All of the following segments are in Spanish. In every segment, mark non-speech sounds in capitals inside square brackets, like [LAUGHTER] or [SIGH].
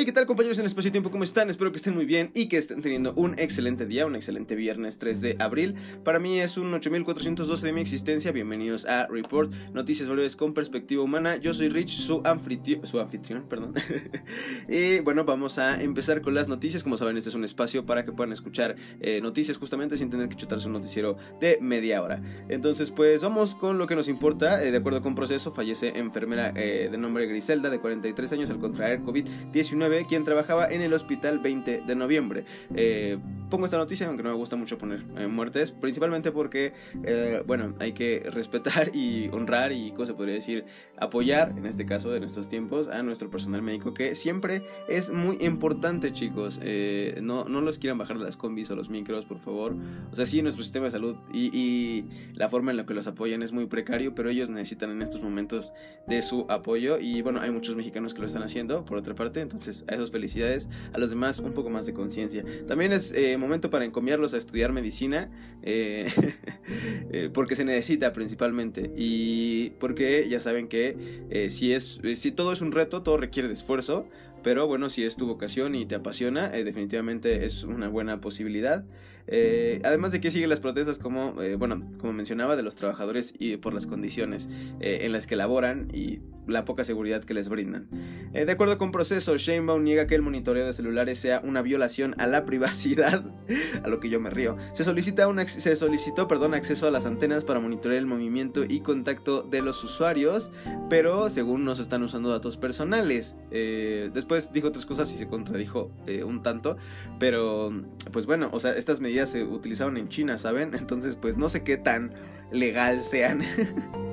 Hey, ¿qué tal compañeros en Espacio y Tiempo? ¿Cómo están? Espero que estén muy bien y que estén teniendo un excelente día, un excelente viernes 3 de abril. Para mí es un 8412 de mi existencia. Bienvenidos a Report, noticias breves con perspectiva humana. Yo soy Rich, su anfitrión, perdón. [LAUGHS] y bueno, vamos a empezar con las noticias. Como saben, este es un espacio para que puedan escuchar eh, noticias justamente sin tener que chutarse un noticiero de media hora. Entonces, pues vamos con lo que nos importa. Eh, de acuerdo con proceso, fallece enfermera eh, de nombre Griselda, de 43 años, al contraer COVID-19 quien trabajaba en el hospital 20 de noviembre. Eh, pongo esta noticia, aunque no me gusta mucho poner eh, muertes, principalmente porque, eh, bueno, hay que [LAUGHS] respetar y honrar y, ¿cómo se podría decir? Apoyar, en este caso, en estos tiempos, a nuestro personal médico, que siempre es muy importante, chicos. no, no los quieran bajar las combis o los micros, por favor. O sea, sí, nuestro sistema de salud y, y la forma en la que los apoyan es muy precario, pero ellos necesitan en estos momentos de su apoyo y, bueno, hay muchos mexicanos que lo están haciendo, por otra parte, entonces a esos felicidades, a los demás un poco más de conciencia. También es eh, momento para encomiarlos a estudiar medicina, eh, [LAUGHS] eh, porque se necesita principalmente. Y porque ya saben que si, es, si todo es un reto, todo requiere de esfuerzo. Pero bueno, si es tu vocación y te apasiona, definitivamente es una buena posibilidad. además de que sigue las protestas como, bueno, como mencionaba, de los trabajadores y por las condiciones en las que laboran y la poca seguridad que les brindan. Eh, de acuerdo con proceso, Sheinbaum niega que el monitoreo de celulares sea una violación a la [LAUGHS] privacidad, a lo que yo me río. Se, solicita un, se solicitó perdón, acceso a las antenas para monitorear el movimiento y contacto de los usuarios, pero según no se están usando datos personales. Eh, después dijo otras cosas y se contradijo eh, un tanto, pero pues bueno, o sea, estas medidas se utilizaron en China, ¿saben? [LAUGHS] Entonces pues no sé qué tan legal sean. [LAUGHS]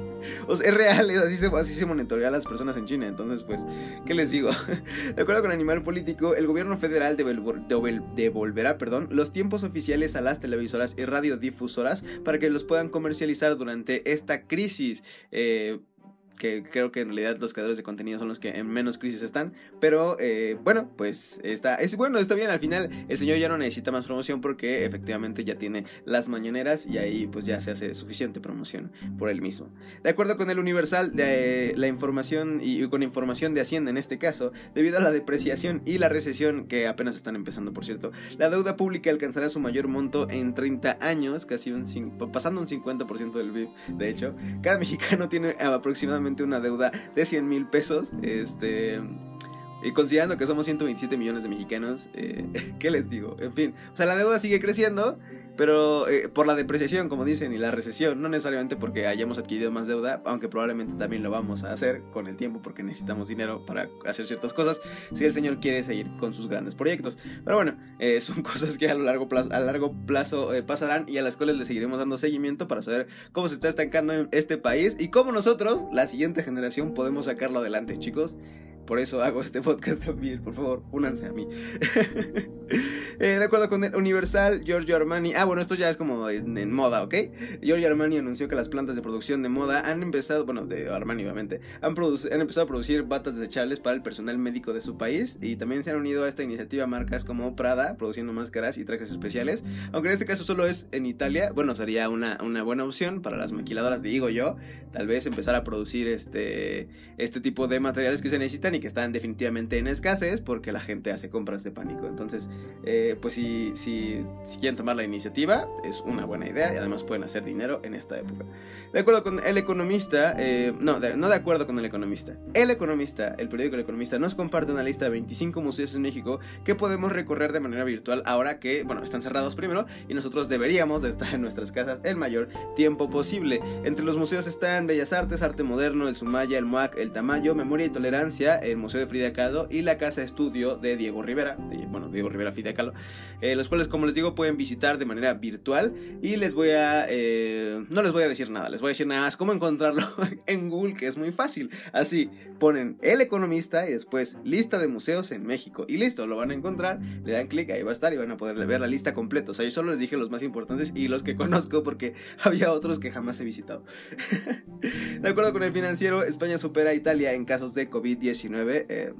O sea, es real, así se, así se monitorea a las personas en China. Entonces, pues, ¿qué les digo? [LAUGHS] De acuerdo con Animal Político, el gobierno federal devolverá perdón, los tiempos oficiales a las televisoras y radiodifusoras para que los puedan comercializar durante esta crisis. Eh, que creo que en realidad los creadores de contenido son los que en menos crisis están. Pero eh, bueno, pues está, es bueno, está bien. Al final el señor ya no necesita más promoción porque efectivamente ya tiene las mañaneras y ahí pues ya se hace suficiente promoción por él mismo. De acuerdo con el Universal, de, la información y, con información de Hacienda en este caso, debido a la depreciación y la recesión que apenas están empezando, por cierto, la deuda pública alcanzará su mayor monto en 30 años, casi un pasando un 50% del PIB. De hecho, cada mexicano tiene aproximadamente una deuda de 100 mil pesos. Este. Y considerando que somos 127 millones de mexicanos, eh, [LAUGHS] ¿qué les digo? En fin, o sea, la deuda sigue creciendo, pero eh, por la depreciación, como dicen, y la recesión, no necesariamente porque hayamos adquirido más deuda, aunque probablemente también lo vamos a hacer con el tiempo porque necesitamos dinero para hacer ciertas cosas, si el señor quiere seguir con sus grandes proyectos. Pero bueno, eh, [LAUGHS] son cosas que a, largo plazo, a largo plazo pasarán y a las cuales le seguiremos dando seguimiento para saber cómo se está estancando este país y cómo nosotros, la siguiente generación, podemos sacarlo adelante, chicos. Por eso hago este podcast [LAUGHS] también, por favor, únanse a mí. [LAUGHS] Eh, de acuerdo con el Universal, Giorgio Armani. Ah, bueno, esto ya es como en, moda, ¿ok? Giorgio Armani anunció que las plantas de producción de moda han empezado, bueno, de Armani obviamente, han, han empezado a producir batas desechables para el personal médico de su país. Y también se han unido a esta iniciativa marcas como Prada, produciendo máscaras y trajes especiales. Aunque en este caso solo es en Italia, bueno, sería una, una buena opción para las maquiladoras, digo yo. Tal vez empezar a producir este, este tipo de materiales que se necesitan que están definitivamente en escasez porque la gente hace compras de pánico. Entonces, eh, pues si, si, si, quieren tomar la iniciativa, es una buena idea y además pueden hacer dinero en esta época. De acuerdo con El Economista, eh, no, no de acuerdo con El Economista. El Economista, el periódico El Economista, nos comparte una lista de 25 museos en México que podemos recorrer de manera virtual ahora que, bueno, están cerrados primero y nosotros deberíamos de estar en nuestras casas el mayor tiempo posible. Entre los museos están Bellas Artes, Arte Moderno, el Sumaya, el MUAC, el Tamayo, Memoria y Tolerancia, el Museo de Frida Kahlo y la Casa Estudio de Diego Rivera, bueno, Diego Rivera Frida Kahlo, eh, los cuales, como les digo, pueden visitar de manera virtual y les voy a, eh, no les voy a decir nada, les voy a decir nada más cómo encontrarlo [LAUGHS] en Google, que es muy fácil. Así, ponen El Economista y después lista de museos en México y listo, lo van a encontrar, le dan clic, ahí va a estar y van a poder ver la lista completa. O sea, yo solo les dije los más importantes y los que [LAUGHS] conozco porque [LAUGHS] había otros que jamás he visitado. de acuerdo con el financiero, España supera a Italia en casos de COVID-19 eh,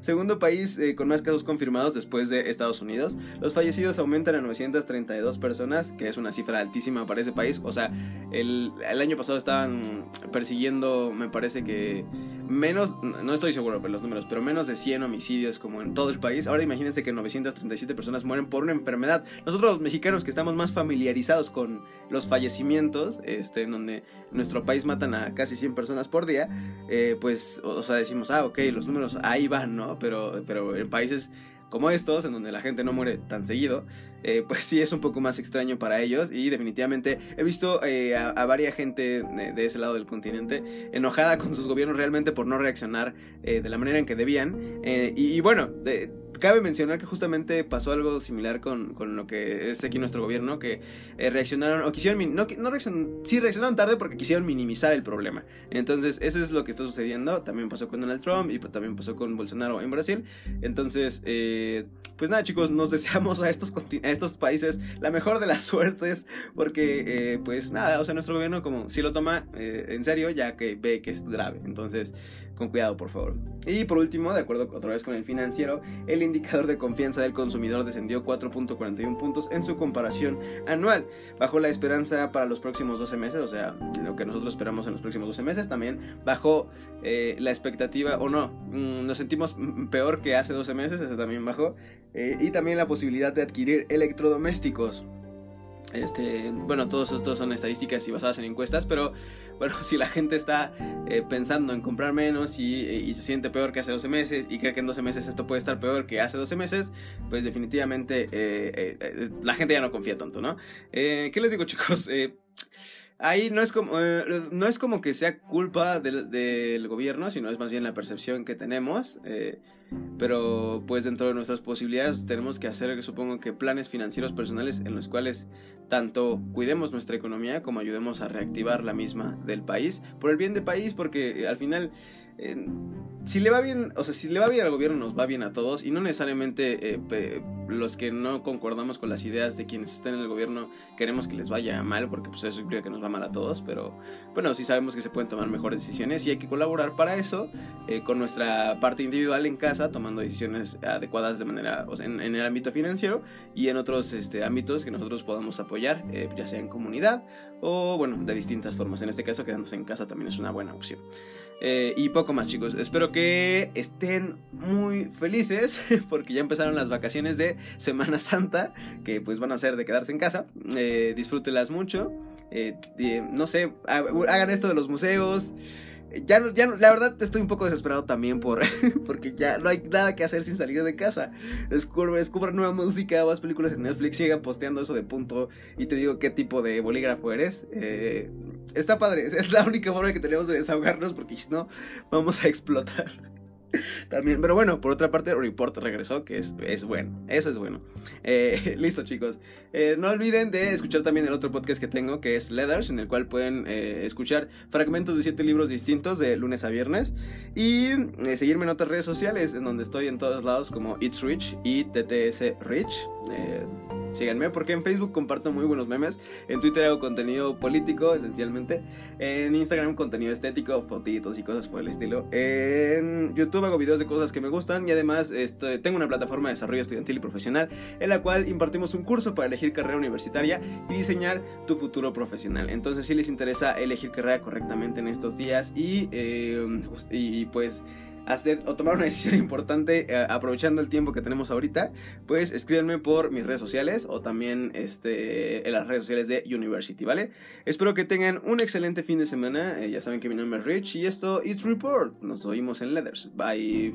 segundo país eh, con más casos confirmados después de Estados Unidos. Los fallecidos aumentan a 932 personas, que es una cifra altísima para ese país. O sea, el, el año pasado estaban persiguiendo, me parece que menos, no estoy seguro de los números, pero menos de 100 homicidios como en todo el país. Ahora imagínense que 937 personas mueren por una enfermedad. Nosotros los mexicanos que estamos más familiarizados con los fallecimientos, este, en donde nuestro país matan a casi 100 personas por día, eh, pues, o sea, decimos, ah, ok, los números ahí van, ¿no? Pero, pero en países como estos, en donde la gente no muere tan seguido, eh, pues sí es un poco más extraño para ellos y definitivamente he visto eh, a, varias gente de, ese lado del continente enojada con sus gobiernos realmente por no reaccionar eh, de la manera en que debían. Y, y, bueno, de, cabe mencionar que justamente pasó algo similar con, con lo que es aquí nuestro gobierno, que eh, reaccionaron, o quisieron, no, no reaccionaron, sí reaccionaron tarde porque quisieron minimizar el problema. Entonces, eso es lo que está sucediendo. También pasó con Donald Trump y también pasó con Bolsonaro en Brasil. Entonces, eh, pues nada, chicos, nos deseamos a estos, a estos países la mejor de las [LAUGHS] suertes, porque, eh, pues nada, o sea, nuestro gobierno como si lo toma eh, en serio, ya que ve que es grave. Entonces, con cuidado, por favor. Y por último, de acuerdo otra vez con el financiero, el indicador de confianza del consumidor descendió 4.41 puntos en su comparación anual. Bajó la esperanza para los próximos 12 meses, o sea, lo que nosotros esperamos en los próximos 12 meses. También bajó eh, la expectativa, o no, mm, nos sentimos peor que hace 12 meses, eso también bajó. Eh, y también la posibilidad de adquirir electrodomésticos. Este, bueno, todos estos son estadísticas y basadas en encuestas, pero bueno, [LAUGHS] si la gente está eh, pensando en comprar menos y, se siente peor que hace 12 meses y cree que en 12 meses esto puede estar peor que hace 12 meses, pues definitivamente eh, eh, la gente ya no confía tanto, ¿no? ¿Qué les digo [LAUGHS] chicos? ahí no es como, no es como que sea culpa del, gobierno, sino es más bien la percepción que tenemos. Pero pues dentro de nuestras posibilidades tenemos que hacer, supongo que planes financieros personales en los cuales tanto cuidemos nuestra economía como ayudemos a reactivar la misma del país, por el bien del país, porque al final eh, si le va bien, o sea, si le va bien al gobierno nos va bien a todos y no necesariamente eh, los que no concordamos con las ideas de quienes están en el gobierno queremos que les vaya mal porque pues eso implica que nos va mal a todos, pero bueno, sí sabemos que se pueden tomar mejores decisiones y hay que colaborar para eso eh, con nuestra parte individual en casa, tomando decisiones adecuadas de manera, o en, el ámbito financiero y en otros este, ámbitos que nosotros podamos apoyar, eh, ya sea en comunidad o bueno, de distintas formas. En este caso, quedándose en casa también es una buena opción. Eh, y poco más chicos, espero que estén muy felices [LAUGHS] porque ya empezaron las vacaciones de Semana Santa, que pues van a ser de quedarse en casa. Eh, disfrútelas mucho. Eh, no sé, hagan esto de los museos. Ya, ya, la verdad estoy un poco desesperado también por [LAUGHS] porque ya no hay nada que hacer sin salir de casa. Descubran nueva música, más películas en Netflix, sigan posteando eso de punto y te digo qué tipo de bolígrafo eres. Eh, está padre, [LAUGHS] es la única forma que tenemos de desahogarnos porque si no vamos a explotar. [LAUGHS] También, pero bueno, por otra parte, Report regresó, que es, es bueno, eso es bueno. Eh, [LAUGHS] listo, chicos. Eh, no olviden de escuchar también el otro podcast que tengo, que es Leathers, en el cual pueden eh, escuchar fragmentos de siete libros distintos de lunes a viernes. Y seguirme en otras redes sociales, en donde estoy en todos lados, como It's Rich y TTS Rich. Síganme porque en Facebook comparto muy buenos memes. En Twitter hago contenido político, esencialmente. En Instagram contenido estético, fotitos y cosas por el estilo. En YouTube hago videos de cosas que me gustan. Y además este, tengo una plataforma de desarrollo estudiantil y profesional en la cual impartimos un curso para elegir carrera universitaria y diseñar tu futuro profesional. Entonces si les interesa elegir carrera correctamente en estos días y, eh, y pues hacer o tomar una decisión [LAUGHS] importante eh, aprovechando el tiempo que tenemos ahorita, pues escríbanme por mis redes sociales o también este, en las redes sociales de University, ¿vale? Espero que tengan un excelente fin de semana. Eh, ya saben que mi nombre es Rich y esto es Report. Nos oímos en Leathers. Bye.